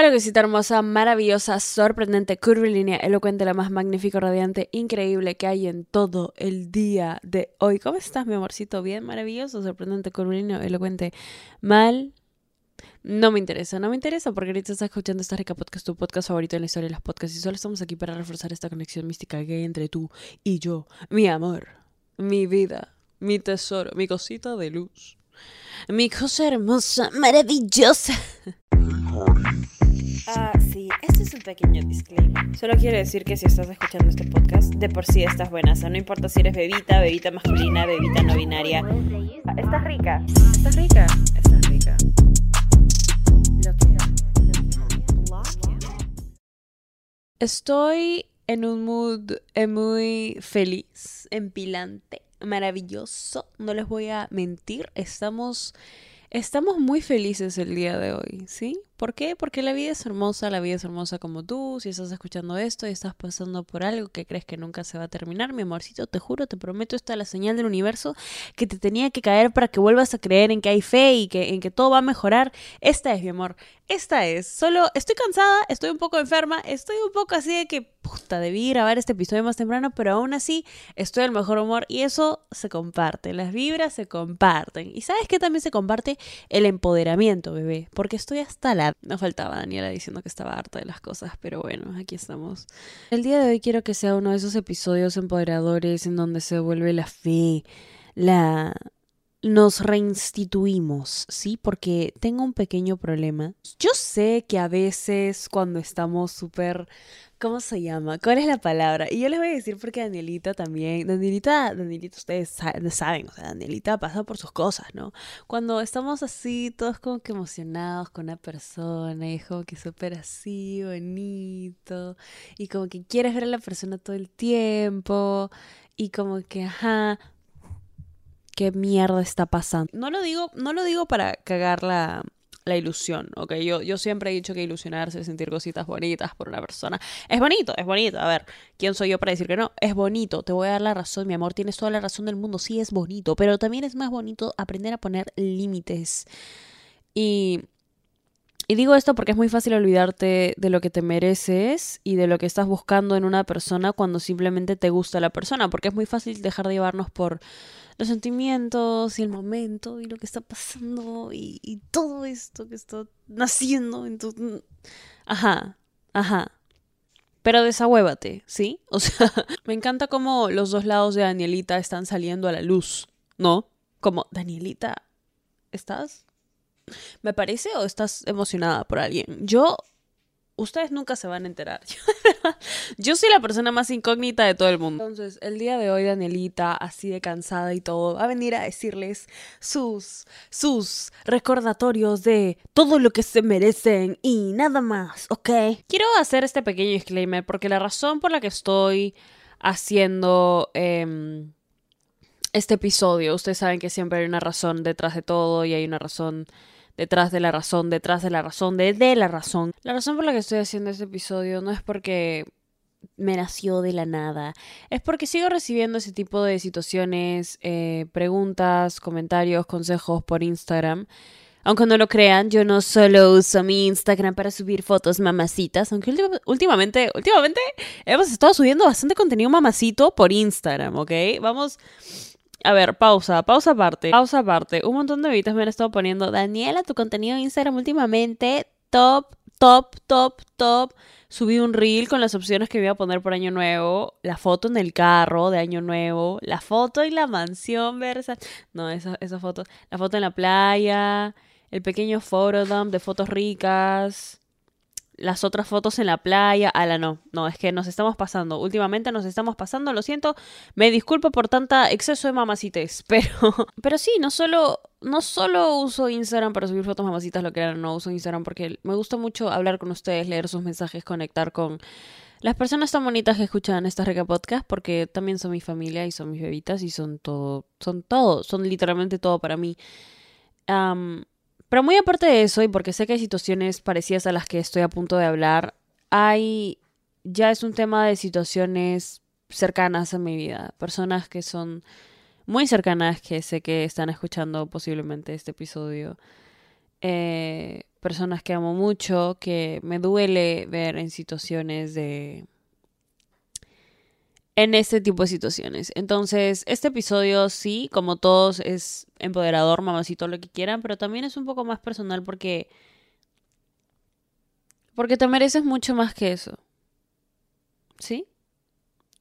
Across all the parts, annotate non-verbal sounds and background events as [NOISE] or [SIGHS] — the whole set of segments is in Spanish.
Hola, cosita hermosa, maravillosa, sorprendente, curvilínea, elocuente, la más magnífica, radiante, increíble que hay en todo el día de hoy. ¿Cómo estás, mi amorcito? Bien, maravilloso, sorprendente, curvilíneo, elocuente, mal. No me interesa, no me interesa porque ahorita estás escuchando esta rica podcast, tu podcast favorito en la historia de las podcasts y solo estamos aquí para reforzar esta conexión mística que hay entre tú y yo, mi amor, mi vida, mi tesoro, mi cosita de luz, mi cosa hermosa, maravillosa. Ah, sí, este es un pequeño disclaimer. Solo quiero decir que si estás escuchando este podcast, de por sí estás buena. O sea, no importa si eres bebita, bebita masculina, bebita no binaria. Estás rica. Estás rica. Estás rica. Lo que Estoy en un mood eh, muy feliz, empilante, maravilloso. No les voy a mentir, estamos estamos muy felices el día de hoy, ¿sí? ¿Por qué? Porque la vida es hermosa, la vida es hermosa como tú. Si estás escuchando esto y estás pasando por algo que crees que nunca se va a terminar, mi amorcito, te juro, te prometo, esta es la señal del universo que te tenía que caer para que vuelvas a creer en que hay fe y que en que todo va a mejorar. Esta es mi amor, esta es. Solo estoy cansada, estoy un poco enferma, estoy un poco así de que puta, debí grabar este episodio más temprano, pero aún así estoy al mejor humor y eso se comparte, las vibras se comparten. Y sabes que también se comparte el empoderamiento, bebé, porque estoy hasta la no faltaba Daniela diciendo que estaba harta de las cosas, pero bueno, aquí estamos. El día de hoy quiero que sea uno de esos episodios empoderadores en donde se vuelve la fe, la nos reinstituimos, ¿sí? Porque tengo un pequeño problema. Yo sé que a veces cuando estamos súper ¿Cómo se llama? ¿Cuál es la palabra? Y yo les voy a decir porque Danielita también, Danielita, Danielita, ustedes saben, o sea, Danielita pasa por sus cosas, ¿no? Cuando estamos así, todos como que emocionados con una persona, y es como que súper así, bonito, y como que quieres ver a la persona todo el tiempo, y como que, ajá, qué mierda está pasando. No lo digo, no lo digo para cagar la, la ilusión, ¿ok? Yo, yo siempre he dicho que ilusionarse, sentir cositas bonitas por una persona, es bonito, es bonito. A ver, ¿quién soy yo para decir que no? Es bonito, te voy a dar la razón, mi amor, tienes toda la razón del mundo, sí es bonito, pero también es más bonito aprender a poner límites. Y y digo esto porque es muy fácil olvidarte de lo que te mereces y de lo que estás buscando en una persona cuando simplemente te gusta la persona, porque es muy fácil dejar de llevarnos por los sentimientos y el momento y lo que está pasando y, todo esto que está naciendo en tu... Ajá, ajá. Pero desahuévate, ¿sí? [LAUGHS] O sea, me encanta cómo los dos lados de Danielita están saliendo a la luz, ¿no? Como, Danielita, ¿estás? ¿Me parece o estás emocionada por alguien? Yo, ustedes nunca se van a enterar. [LAUGHS] Yo soy la persona más incógnita de todo el mundo. Entonces, el día de hoy, Danielita, así de cansada y todo, va a venir a decirles sus, sus recordatorios de todo lo que se merecen y nada más, ¿ok? Quiero hacer este pequeño disclaimer porque la razón por la que estoy haciendo... Em, este episodio, ustedes saben que siempre hay una razón detrás de todo y hay una razón detrás de la razón, detrás de la razón, de, de la razón. La razón por la que estoy haciendo este episodio no es porque me nació de la nada. Es porque sigo recibiendo ese tipo de situaciones, eh, preguntas, comentarios, consejos por Instagram. Aunque no lo crean, yo no solo uso mi Instagram para subir fotos mamacitas, aunque últimamente, últimamente hemos estado subiendo bastante contenido mamacito por Instagram, ¿ok? Vamos, a ver, pausa, pausa aparte, pausa aparte. Un montón de bebitas me han estado poniendo, Daniela, tu contenido en Instagram últimamente, top, top, top, top. Subí un reel con las opciones que iba a poner por Año Nuevo, la foto en el carro de Año Nuevo, la foto en la mansión versa. No, esa, esa foto. La foto en la playa, el pequeño dump de fotos ricas las otras fotos en la playa. Ala, no, no, es que nos estamos pasando. Últimamente nos estamos pasando, lo siento. Me disculpo por tanta exceso de mamacites. [LAUGHS] Pero, pero sí, no solo, no solo uso Instagram para subir fotos mamacitas, lo que era, no uso Instagram porque me gusta mucho hablar con ustedes, leer sus mensajes, conectar con las personas tan bonitas que escuchan esta reca podcast, porque también son mi familia y son mis bebitas y son todo, son todo, son literalmente todo para mí. Pero muy aparte de eso, y porque sé que hay situaciones parecidas a las que estoy a punto de hablar, hay. ya es un tema de situaciones cercanas a mi vida. Personas que son muy cercanas, que sé que están escuchando posiblemente este episodio. Eh, personas que amo mucho, que me duele ver en situaciones de... en este tipo de situaciones. Entonces, este episodio sí, como todos, es empoderador, mamacito, lo que quieran, pero también es un poco más personal porque... Porque te mereces mucho más que eso. ¿Sí?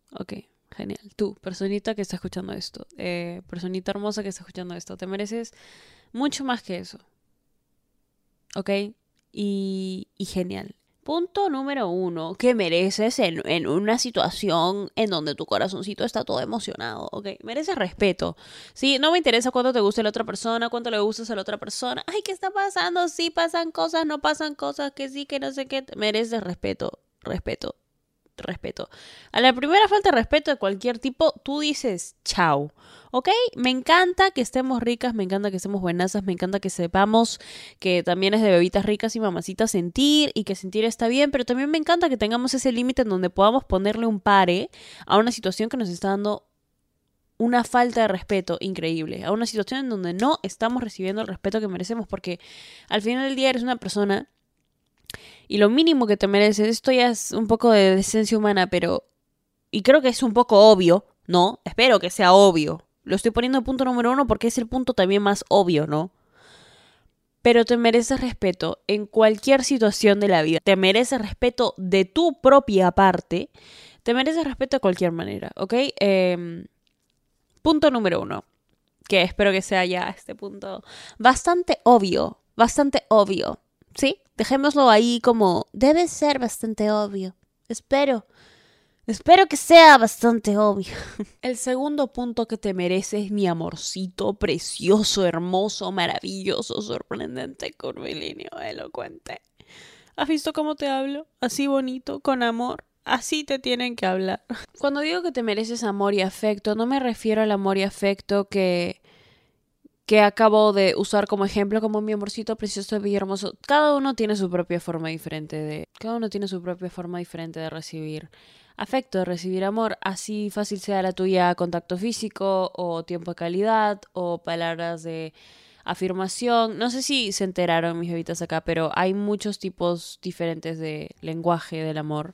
Ok, genial. Tú, personita que está escuchando esto, eh, personita hermosa que está escuchando esto, te mereces mucho más que eso. ¿Ok? Y, y genial. Punto número uno, que mereces en, en, una situación en donde tu corazoncito está todo emocionado, ¿ok? Mereces respeto. Sí, no me interesa cuánto te guste la otra persona, cuánto le gustas a la otra persona. Ay, ¿qué está pasando? Sí pasan cosas, no pasan cosas, que sí, que no sé qué. Mereces respeto, respeto, respeto. A la primera falta de respeto de cualquier tipo, tú dices chao. ¿Ok? Me encanta que estemos ricas, me encanta que estemos buenasas, me encanta que sepamos que también es de bebitas ricas y mamacitas sentir y que sentir está bien, pero también me encanta que tengamos ese límite en donde podamos ponerle un pare a una situación que nos está dando una falta de respeto increíble, a una situación en donde no estamos recibiendo el respeto que merecemos, porque al final del día eres una persona y lo mínimo que te mereces, esto ya es un poco de decencia humana, pero... Y creo que es un poco obvio, ¿no? Espero que sea obvio. Lo estoy poniendo en punto número uno porque es el punto también más obvio, ¿no? Pero te mereces respeto en cualquier situación de la vida. Te mereces respeto de tu propia parte. Te mereces respeto de cualquier manera, ¿ok? Eh, punto número uno. Que espero que sea ya este punto bastante obvio. Bastante obvio. ¿Sí? Dejémoslo ahí como debe ser bastante obvio. Espero. Espero que sea bastante obvio. [LAUGHS] El segundo punto que te mereces, mi amorcito precioso, hermoso, maravilloso, sorprendente, curvilíneo, elocuente. ¿Has visto cómo te hablo? Así bonito, con amor. Así te tienen que hablar. Cuando digo que te mereces amor y afecto, no me refiero al amor y afecto que que acabo de usar como ejemplo, como mi amorcito precioso y hermoso. Cada uno tiene su propia forma diferente de. Cada uno tiene su propia forma diferente de recibir afecto, de recibir amor. Así fácil sea la tuya contacto físico, o tiempo de calidad, o palabras de afirmación. No sé si se enteraron mis bebitas acá, pero hay muchos tipos diferentes de lenguaje del amor.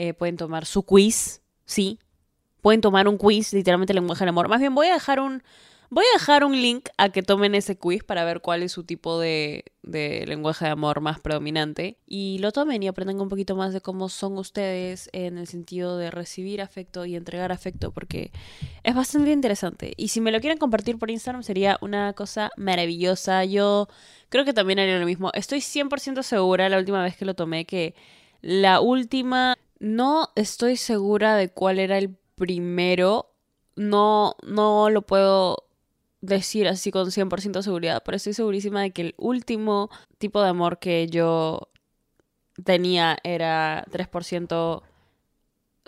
Eh, pueden tomar su quiz, sí. Pueden tomar un quiz, literalmente lenguaje del amor. Más bien voy a dejar un, voy a dejar un link a que tomen ese quiz para ver cuál es su tipo de, de lenguaje de amor más predominante. Y lo tomen y aprendan un poquito más de cómo son ustedes en el sentido de recibir afecto y entregar afecto, porque es bastante interesante. Y si me lo quieren compartir por Instagram sería una cosa maravillosa. Yo creo que también haría lo mismo. Estoy 100% segura la última vez que lo tomé que la última no estoy segura de cuál era el primero. No, no lo puedo decir así con 100% seguridad, pero estoy segurísima de que el último tipo de amor que yo tenía era 3%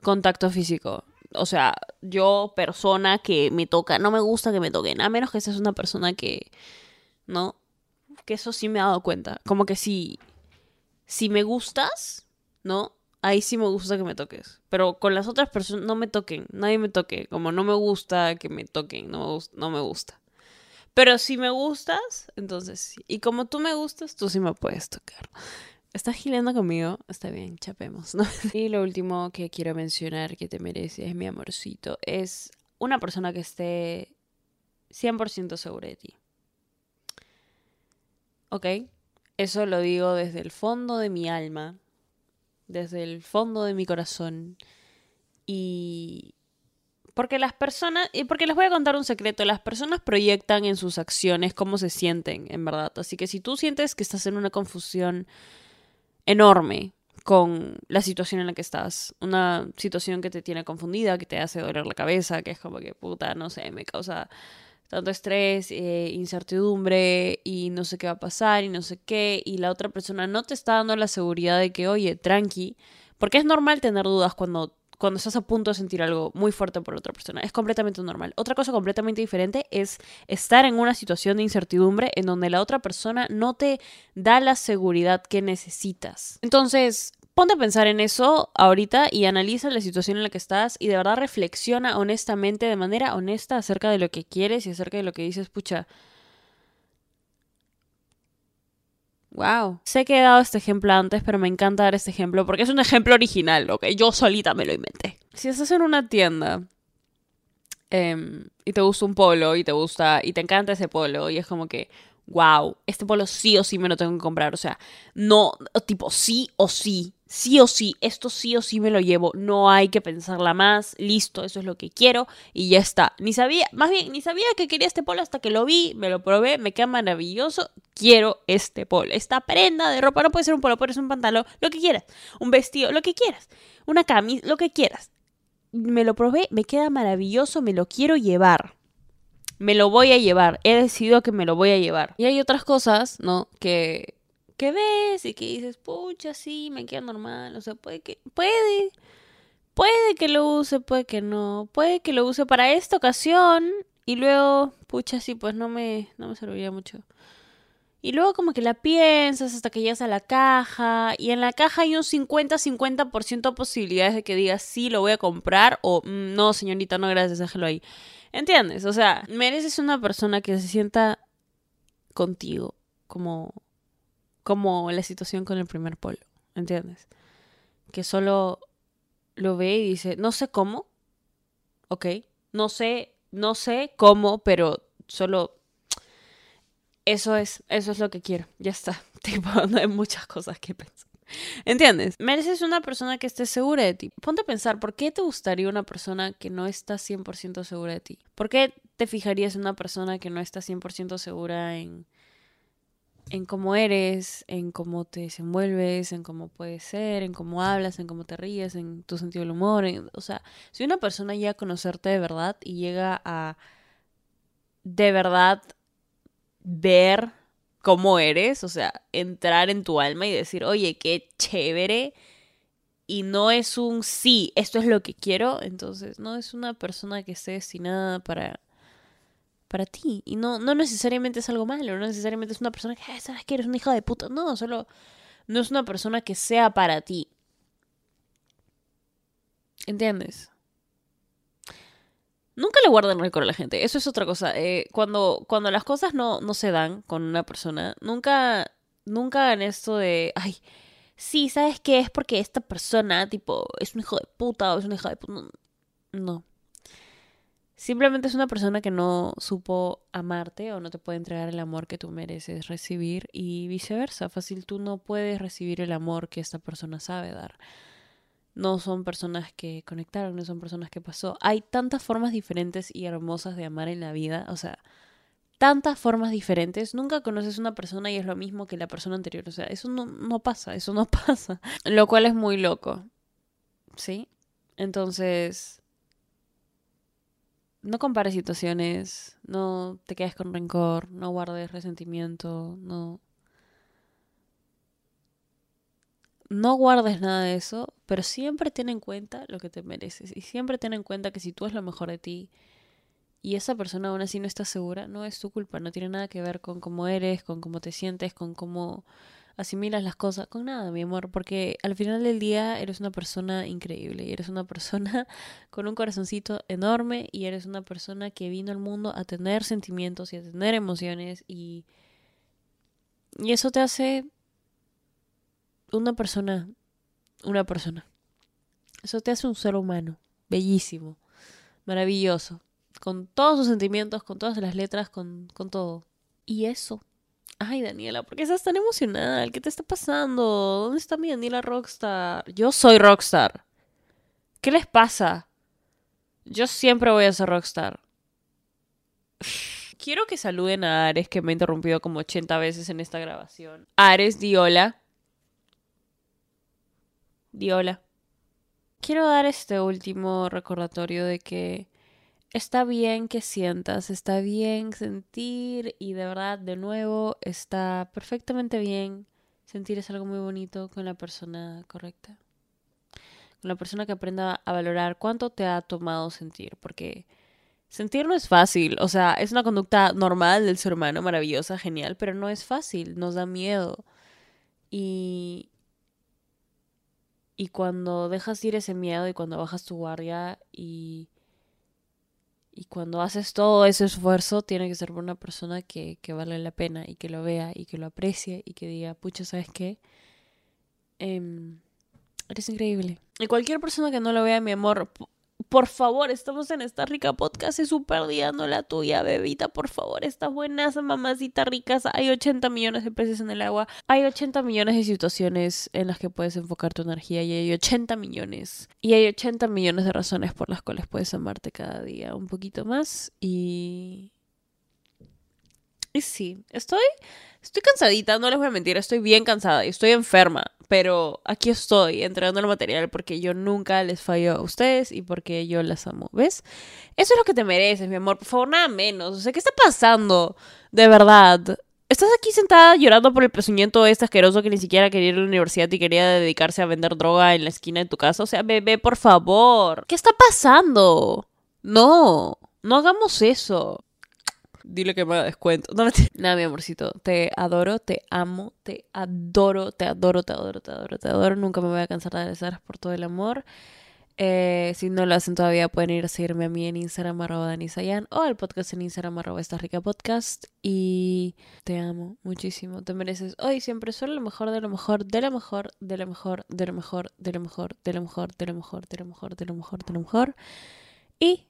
contacto físico. O sea, yo persona que me toca, no me gusta que me toquen, a menos que seas una persona que, ¿no? Que eso sí me he dado cuenta. Como que si, si me gustas, ¿no? Ahí sí me gusta que me toques. Pero con las otras personas no me toquen, nadie me toque. Como no me gusta que me toquen, no me, gusta, no me gusta. Pero si me gustas, entonces. Y como tú me gustas, tú sí me puedes tocar. ¿Estás gileando conmigo? Está bien, chapemos. [LAUGHS] Y lo último que quiero mencionar que te merece es mi amorcito. Es una persona que esté 100% segura de ti. ¿Ok? Eso lo digo desde el fondo de mi alma desde el fondo de mi corazón. Y porque las personas, y porque les voy a contar un secreto, las personas proyectan en sus acciones cómo se sienten, en verdad. Así que si tú sientes que estás en una confusión enorme con la situación en la que estás, una situación que te tiene confundida, que te hace doler la cabeza, que es como que puta, no sé, me causa tanto estrés, eh, incertidumbre y no sé qué va a pasar y no sé qué, y la otra persona no te está dando la seguridad de que, oye, tranqui, porque es normal tener dudas cuando, cuando estás a punto de sentir algo muy fuerte por otra persona, es completamente normal. Otra cosa completamente diferente es estar en una situación de incertidumbre en donde la otra persona no te da la seguridad que necesitas. Entonces, ponte a pensar en eso ahorita y analiza la situación en la que estás y de verdad reflexiona honestamente, de manera honesta, acerca de lo que quieres y acerca de lo que dices, pucha. Wow. Sé que he dado este ejemplo antes, pero me encanta dar este ejemplo porque es un ejemplo original, ok. Yo solita me lo inventé. Si estás en una tienda em, y te gusta un polo y te gusta y te encanta ese polo y es como que, wow, este polo sí o sí me lo tengo que comprar. O sea, no, tipo sí o sí sí o sí, esto sí o sí me lo llevo, no hay que pensarla más, listo, eso es lo que quiero y ya está. Ni sabía, más bien, ni sabía que quería este polo hasta que lo vi, me lo probé, me queda maravilloso, quiero este polo. Esta prenda de ropa no puede ser un polo, puede ser un pantalón, lo que quieras, un vestido, lo que quieras, una camisa, lo que quieras. Me lo probé, me queda maravilloso, me lo quiero llevar. Me lo voy a llevar, he decidido que me lo voy a llevar. Y hay otras cosas, ¿no? Que que ves y que dices, pucha, sí, me queda normal. O sea, puede que, puede, puede que lo use, puede que no. Puede que lo use para esta ocasión y luego, pucha, sí, pues no me, no me serviría mucho. Y luego como que la piensas hasta que llegas a la caja y en la caja hay un 50-50% posibilidades de que digas sí, lo voy a comprar o mm, no, señorita, no, gracias, déjalo ahí. ¿Entiendes? O sea, mereces una persona que se sienta contigo como como la situación con el primer polo, ¿entiendes? Que solo lo ve y dice, no sé cómo, ok, no sé, no sé cómo, pero solo eso es, eso es lo que quiero, ya está, [LAUGHS] tipo, no hay muchas cosas que pensar. ¿Entiendes? Mereces una persona que esté segura de ti. Ponte a pensar, ¿por qué te gustaría una persona que no está 100% segura de ti? ¿Por qué te fijarías en una persona que no está 100% segura en, en cómo eres, en cómo te desenvuelves, en cómo puedes ser, en cómo hablas, en cómo te ríes, en tu sentido del humor. o sea, si una persona llega a conocerte de verdad y llega a de verdad ver cómo eres, o sea, entrar en tu alma y decir, oye, qué chévere, y no es un sí, esto es lo que quiero, entonces no es una persona que esté destinada para para ti. Y no, no necesariamente es algo malo, no necesariamente es una persona que, ¿sabes que Eres una hija de puta. No, solo no es una persona que sea para ti. ¿Entiendes? Nunca le guarden rencor a la gente. Eso es otra cosa. Eh, cuando, cuando las cosas no, no se dan con una persona, nunca, nunca hagan esto de, ay, sí, ¿sabes qué? Es porque esta persona, tipo, es un hijo de puta o es una hija de puta. No. Simplemente es una persona que no supo amarte o no te puede entregar el amor que tú mereces recibir y viceversa. Fácil, tú no puedes recibir el amor que esta persona sabe dar. No son personas que conectaron, no son personas que pasó. Hay tantas formas diferentes y hermosas de amar en la vida, o sea, tantas formas diferentes. Nunca conoces una persona y es lo mismo que la persona anterior. O sea, eso no, no pasa, eso no [LAUGHS] pasa. Lo cual es muy loco. ¿Sí? Entonces, no compares situaciones, no te quedes con rencor, no guardes resentimiento, no... No guardes nada de eso, pero siempre ten en cuenta lo que te mereces y siempre ten en cuenta que si tú es lo mejor de ti y esa persona aún así no está segura, no es tu culpa, no tiene nada que ver con cómo eres, con cómo te sientes, con cómo asimilas las cosas, con nada, mi amor, porque al final del día eres una persona increíble y eres una persona [LAUGHS] con un corazoncito enorme y eres una persona que vino al mundo a tener sentimientos y a tener emociones y, y eso te hace una persona, una persona. Eso te hace un ser humano, bellísimo, maravilloso, con todos sus sentimientos, con todas las letras, con, con todo. Y eso Ay, Daniela, ¿por qué estás tan emocional? ¿Qué te está pasando? ¿Dónde está mi Daniela Rockstar? Yo soy Rockstar. ¿Qué les pasa? Yo siempre voy a ser Rockstar. [SIGHS] Quiero que saluden a Ares, que me ha interrumpido como 80 veces en esta grabación. Ares, Diola. Diola. Quiero dar este último recordatorio de que está bien que sientas, está bien sentir y de verdad, de nuevo, está perfectamente bien sentir es algo muy bonito con la persona correcta. Con la persona que aprenda a valorar cuánto te ha tomado sentir, porque sentir no es fácil, o sea, es una conducta normal del ser humano, maravillosa, genial, pero no es fácil, nos da miedo. Y, y cuando dejas ir ese miedo y cuando bajas tu guardia y y cuando haces todo ese esfuerzo, tiene que ser por una persona que, que vale la pena y que lo vea y que lo aprecie y que diga, pucha, ¿sabes qué? Em, eres increíble. Y cualquier persona que no lo vea, mi amor, por favor, estamos en esta rica podcast, es súper día, la tuya, bebita, por favor, estas buenas mamacitas ricas, hay 80 millones de peces en el agua, hay 80 millones de situaciones en las que puedes enfocar tu energía y hay 80 millones, y hay 80 millones de razones por las cuales puedes amarte cada día un poquito más y... Y sí, estoy, estoy cansadita, no les voy a mentir, estoy bien cansada y estoy enferma pero aquí estoy entregando el material porque yo nunca les fallo a ustedes y porque yo las amo, ¿ves? Eso es lo que te mereces, mi amor, por favor, nada menos. O sea, ¿qué está pasando? De verdad. Estás aquí sentada llorando por el pezuñento este asqueroso que ni siquiera quería ir a la universidad y quería dedicarse a vender droga en la esquina de tu casa. O sea, bebé, por favor. ¿Qué está pasando? No, no hagamos eso dile que me haga descuento. No, Nada, mi amorcito, te adoro, te amo, te adoro, te adoro, te adoro, te adoro, te adoro. Nunca me voy a cansar de agradecer por todo el amor. Eh, si no lo hacen todavía, pueden ir a seguirme a mí en Instagram arroba Danisayan o al podcast en Instagram arroba esta rica podcast. Y te amo muchísimo. Te mereces hoy siempre solo lo mejor de lo mejor, de lo mejor, de lo mejor, de lo mejor, de lo mejor, de lo mejor, de lo mejor, de lo mejor, de lo mejor, de lo mejor. Y